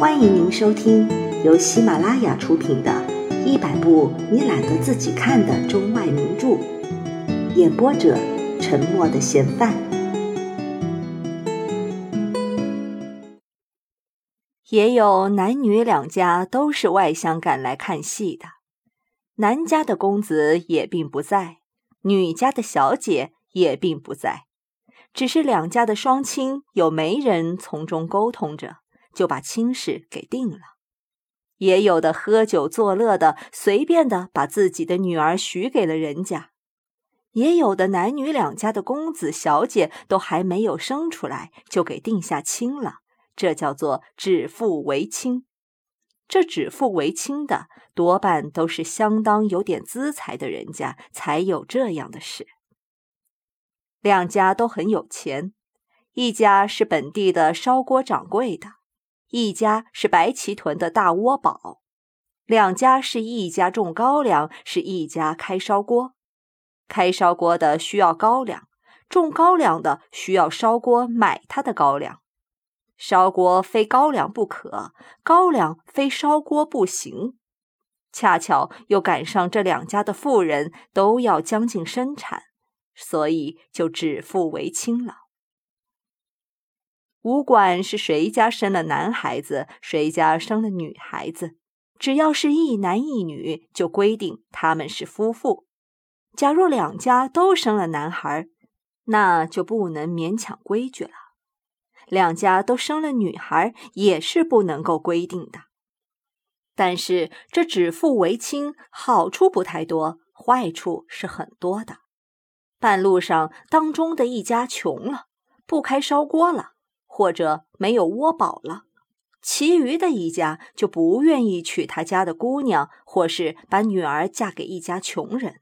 欢迎您收听由喜马拉雅出品的《一百部你懒得自己看的中外名著》，演播者：沉默的嫌犯。也有男女两家都是外乡赶来看戏的，男家的公子也并不在，女家的小姐也并不在，只是两家的双亲有媒人从中沟通着。就把亲事给定了，也有的喝酒作乐的，随便的把自己的女儿许给了人家；也有的男女两家的公子小姐都还没有生出来，就给定下亲了。这叫做指腹为亲。这指腹为亲的，多半都是相当有点资财的人家才有这样的事。两家都很有钱，一家是本地的烧锅掌柜的。一家是白旗屯的大窝堡，两家是一家种高粱，是一家开烧锅。开烧锅的需要高粱，种高粱的需要烧锅买他的高粱。烧锅非高粱不可，高粱非烧锅不行。恰巧又赶上这两家的妇人都要将近生产，所以就指腹为亲了。无管是谁家生了男孩子，谁家生了女孩子，只要是一男一女，就规定他们是夫妇。假若两家都生了男孩，那就不能勉强规矩了；两家都生了女孩，也是不能够规定的。但是这指腹为亲，好处不太多，坏处是很多的。半路上，当中的一家穷了，不开烧锅了。或者没有窝宝了，其余的一家就不愿意娶他家的姑娘，或是把女儿嫁给一家穷人。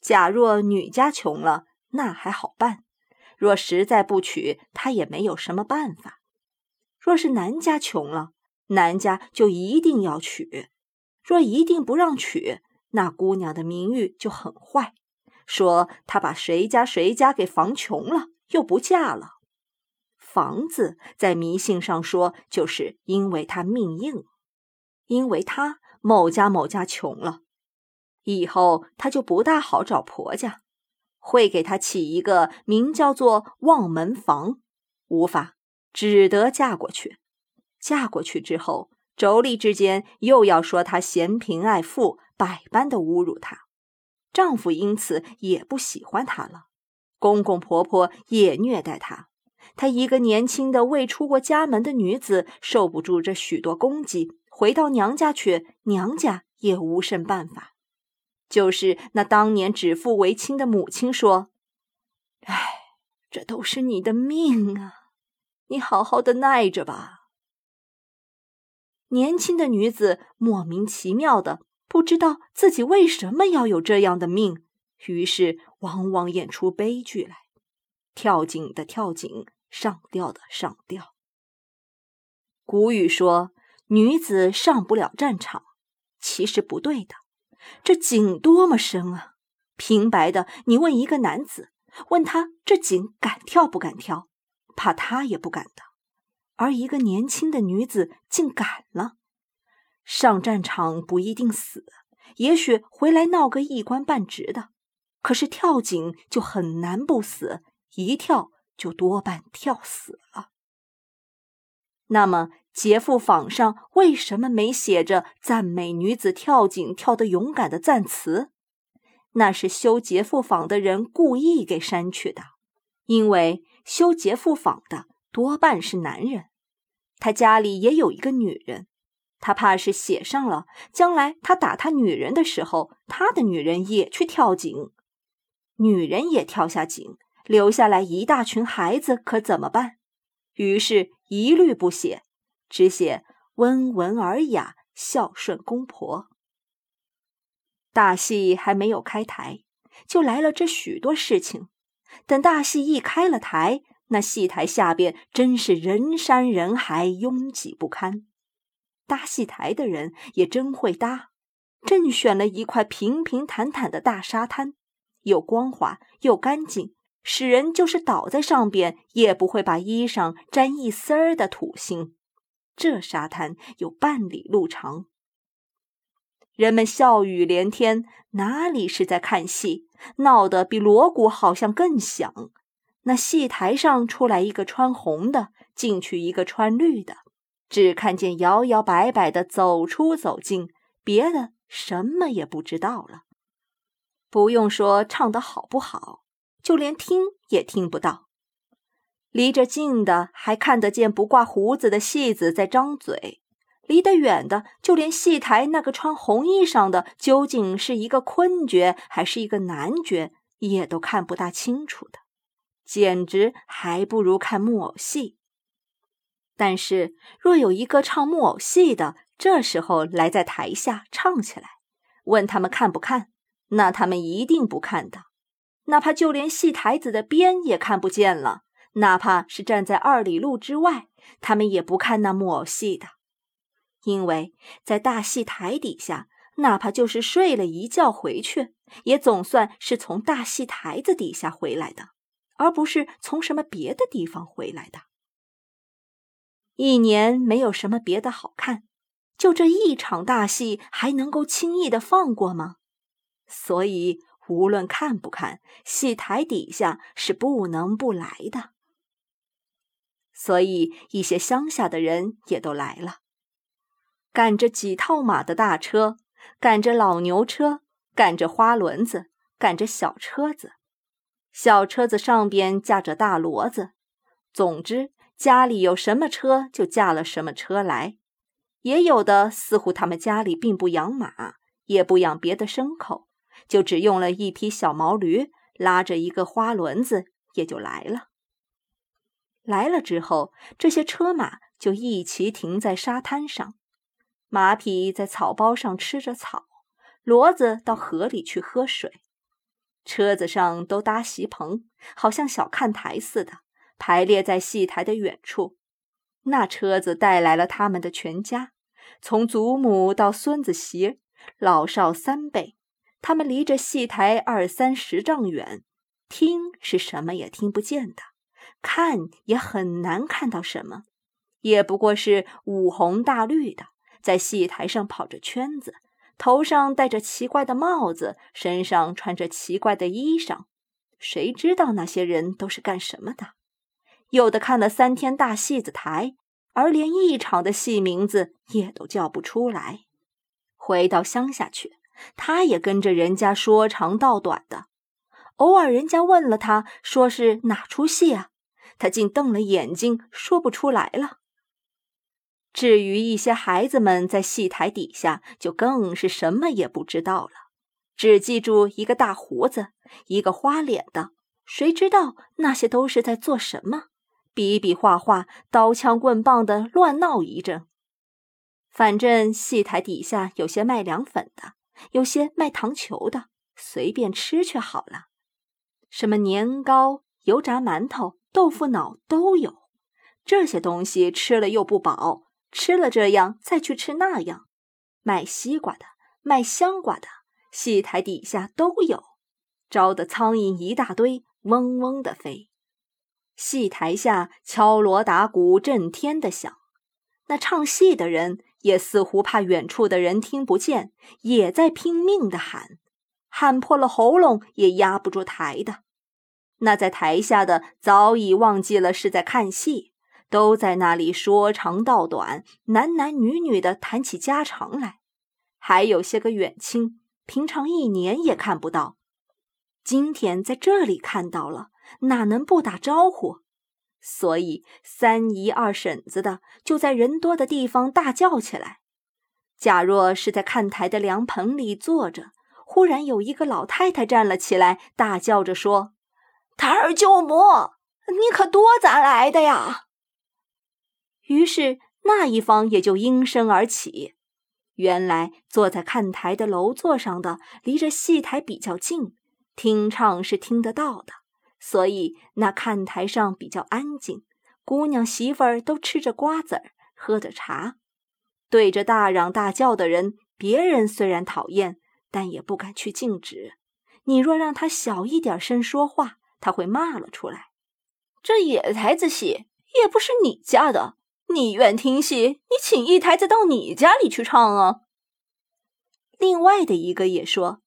假若女家穷了，那还好办；若实在不娶，他也没有什么办法。若是男家穷了，男家就一定要娶；若一定不让娶，那姑娘的名誉就很坏，说他把谁家谁家给防穷了，又不嫁了。房子在迷信上说，就是因为他命硬，因为他某家某家穷了，以后他就不大好找婆家，会给他起一个名叫做望门房，无法，只得嫁过去。嫁过去之后，妯娌之间又要说他嫌贫爱富，百般的侮辱他，丈夫因此也不喜欢她了，公公婆婆也虐待她。她一个年轻的未出过家门的女子，受不住这许多攻击，回到娘家去，娘家也无甚办法。就是那当年指腹为亲的母亲说：“哎，这都是你的命啊，你好好的耐着吧。”年轻的女子莫名其妙的不知道自己为什么要有这样的命，于是往往演出悲剧来，跳井的跳井。上吊的上吊。古语说女子上不了战场，其实不对的。这井多么深啊！平白的，你问一个男子，问他这井敢跳不敢跳，怕他也不敢的。而一个年轻的女子竟敢了。上战场不一定死，也许回来闹个一官半职的。可是跳井就很难不死，一跳。就多半跳死了。那么劫富坊上为什么没写着赞美女子跳井跳得勇敢的赞词？那是修劫富坊的人故意给删去的，因为修劫富坊的多半是男人，他家里也有一个女人，他怕是写上了，将来他打他女人的时候，他的女人也去跳井，女人也跳下井。留下来一大群孩子，可怎么办？于是，一律不写，只写温文尔雅、孝顺公婆。大戏还没有开台，就来了这许多事情。等大戏一开了台，那戏台下边真是人山人海，拥挤不堪。搭戏台的人也真会搭，正选了一块平平坦坦的大沙滩，又光滑又干净。使人就是倒在上边，也不会把衣裳沾一丝儿的土腥。这沙滩有半里路长。人们笑语连天，哪里是在看戏，闹得比锣鼓好像更响。那戏台上出来一个穿红的，进去一个穿绿的，只看见摇摇摆摆的走出走进，别的什么也不知道了。不用说唱得好不好，就连听也听不到。离着近的还看得见不挂胡子的戏子在张嘴。离得远的，就连戏台那个穿红衣裳的究竟是一个昆角还是一个男角，也都看不大清楚的，简直还不如看木偶戏。但是，若有一个唱木偶戏的，这时候来在台下唱起来，问他们看不看，那他们一定不看的，哪怕就连戏台子的边也看不见了，哪怕是站在二里路之外，他们也不看那木偶戏的。因为在大戏台底下，哪怕就是睡了一觉回去，也总算是从大戏台子底下回来的，而不是从什么别的地方回来的。一年没有什么别的好看，就这一场大戏还能够轻易的放过吗？所以无论看不看，戏台底下是不能不来的。所以一些乡下的人也都来了。赶着几套马的大车，赶着老牛车，赶着花轮子，赶着小车子，小车子上边架着大骡子。总之，家里有什么车就驾了什么车来。也有的似乎他们家里并不养马，也不养别的牲口，就只用了一匹小毛驴，拉着一个花轮子，也就来了。来了之后，这些车马就一齐停在沙滩上。马匹在草包上吃着草，骡子到河里去喝水，车子上都搭席棚，好像小看台似的，排列在戏台的远处。那车子带来了他们的全家，从祖母到孙子媳，老少三辈。他们离着戏台二三十丈远，听是什么也听不见的，看也很难看到什么，也不过是五红大绿的。在戏台上跑着圈子，头上戴着奇怪的帽子，身上穿着奇怪的衣裳，谁知道那些人都是干什么的？有的看了三天大戏子台，而连一场的戏名字也都叫不出来。回到乡下去，他也跟着人家说长道短的。偶尔人家问了他，说是哪出戏啊？他竟瞪了眼睛，说不出来了。至于一些孩子们在戏台底下，就更是什么也不知道了，只记住一个大胡子，一个花脸的，谁知道那些都是在做什么？比比划划，刀枪棍棒的乱闹一阵。反正戏台底下有些卖凉粉的，有些卖糖球的，随便吃去好了。什么年糕、油炸馒头、豆腐脑都有，这些东西吃了又不饱。吃了这样，再去吃那样，卖西瓜的，卖香瓜的，戏台底下都有，招的苍蝇一大堆，嗡嗡的飞。戏台下敲锣打鼓，震天的响。那唱戏的人也似乎怕远处的人听不见，也在拼命的喊，喊破了喉咙也压不住台的。那在台下的早已忘记了是在看戏。都在那里说长道短，男男女女的谈起家常来，还有些个远亲，平常一年也看不到，今天在这里看到了，哪能不打招呼？所以三姨二婶子的就在人多的地方大叫起来。假若是在看台的凉棚里坐着，忽然有一个老太太站了起来，大叫着说：“台儿舅母，你可多咱来的呀？”于是那一方也就应声而起。原来坐在看台的楼座上的，离着戏台比较近，听唱是听得到的，所以那看台上比较安静。姑娘媳妇儿都吃着瓜子儿，喝着茶，对着大嚷大叫的人，别人虽然讨厌，但也不敢去禁止。你若让他小一点声说话，他会骂了出来。这野台子戏也不是你家的。你愿听戏，你请一台子到你家里去唱啊。”另外的一个也说：“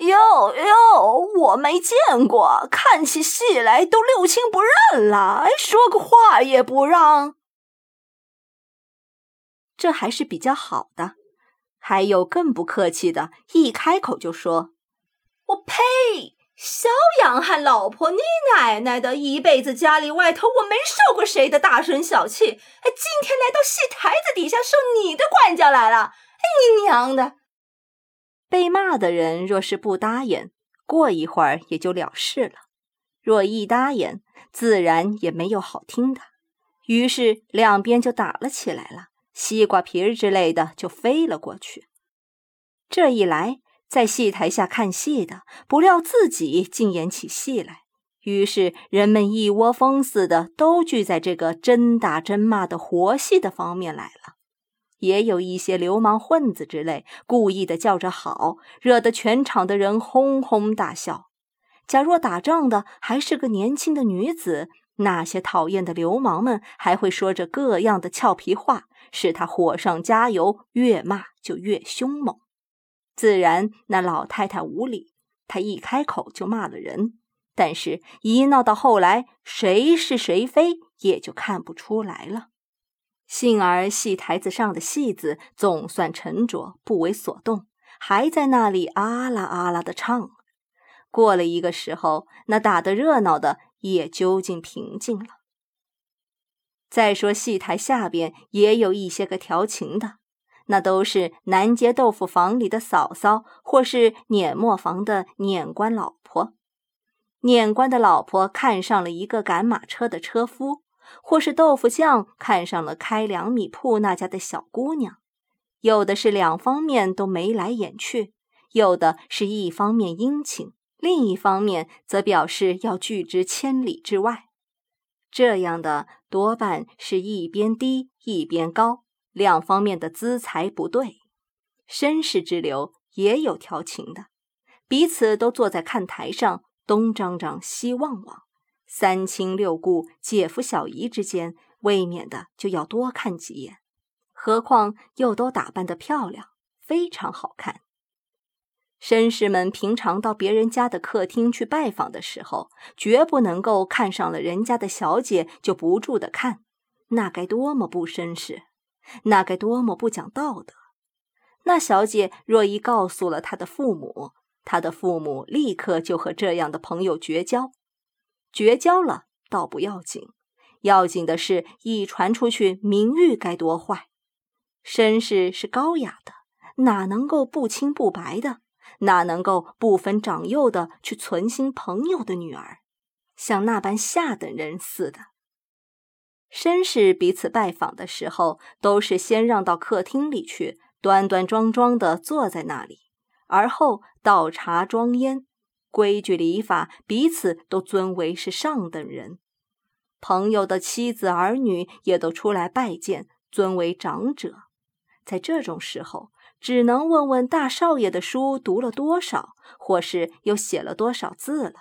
哟哟，我没见过，看起戏来都六亲不认了，哎说个话也不让。”这还是比较好的，还有更不客气的，一开口就说：“我呸！小养汉老婆，你奶奶的，一辈子家里外头我没受过谁的大声小气，哎，今天来到戏台子底下受你的管教来了，哎，你娘的！”被骂的人若是不答应，过一会儿也就了事了；若一答应，自然也没有好听的，于是两边就打了起来了。西瓜皮儿之类的就飞了过去。这一来，在戏台下看戏的不料自己竟演起戏来，于是人们一窝蜂似的都聚在这个真打真骂的活戏的方面来了。也有一些流氓混子之类，故意的叫着好，惹得全场的人哄哄大笑。假若打仗的还是个年轻的女子，那些讨厌的流氓们还会说着各样的俏皮话。使他火上加油，越骂就越凶猛。自然，那老太太无理，她一开口就骂了人。但是，一闹到后来，谁是谁非也就看不出来了。幸而戏台子上的戏子总算沉着，不为所动，还在那里啊啦啊啦的唱。过了一个时候，那打得热闹的也究竟平静了。再说戏台下边也有一些个调情的，那都是南街豆腐房里的嫂嫂，或是碾磨房的碾官老婆。碾官的老婆看上了一个赶马车的车夫，或是豆腐匠看上了开粮米铺那家的小姑娘。有的是两方面都眉来眼去，有的是一方面殷勤，另一方面则表示要拒之千里之外。这样的多半是一边低一边高，两方面的资财不对。绅士之流也有调情的，彼此都坐在看台上，东张张西望望，三亲六故、姐夫小姨之间，未免的就要多看几眼。何况又都打扮得漂亮，非常好看。绅士们平常到别人家的客厅去拜访的时候，绝不能够看上了人家的小姐就不住的看，那该多么不绅士，那该多么不讲道德。那小姐若一告诉了他的父母，他的父母立刻就和这样的朋友绝交。绝交了倒不要紧，要紧的是，一传出去，名誉该多坏。绅士是高雅的，哪能够不清不白的？哪能够不分长幼的去存心朋友的女儿，像那般下等人似的？绅士彼此拜访的时候，都是先让到客厅里去，端端庄庄的坐在那里，而后倒茶装烟，规矩礼法，彼此都尊为是上等人。朋友的妻子儿女也都出来拜见，尊为长者。在这种时候。只能问问大少爷的书读了多少，或是又写了多少字了。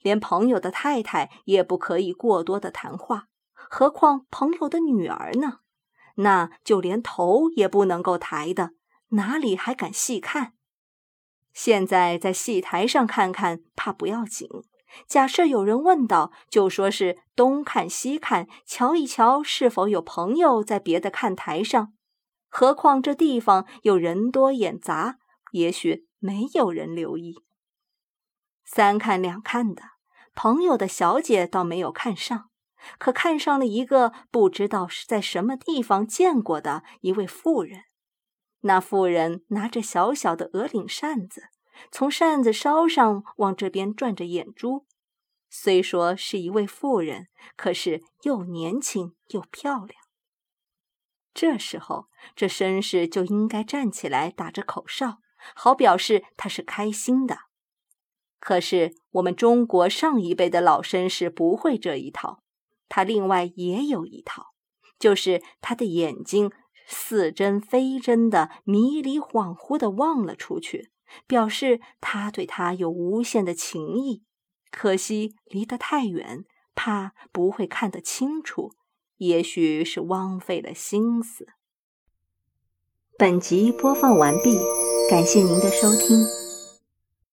连朋友的太太也不可以过多的谈话，何况朋友的女儿呢？那就连头也不能够抬的，哪里还敢细看？现在在戏台上看看，怕不要紧。假设有人问到，就说是东看西看，瞧一瞧是否有朋友在别的看台上。何况这地方又人多眼杂，也许没有人留意。三看两看的朋友的小姐倒没有看上，可看上了一个不知道是在什么地方见过的一位妇人。那妇人拿着小小的鹅领扇子，从扇子梢上往这边转着眼珠。虽说是一位妇人，可是又年轻又漂亮。这时候，这绅士就应该站起来打着口哨，好表示他是开心的。可是我们中国上一辈的老绅士不会这一套，他另外也有一套，就是他的眼睛似真非真的迷离恍惚的望了出去，表示他对他有无限的情意。可惜离得太远，怕不会看得清楚。也许是枉费了心思。本集播放完毕，感谢您的收听。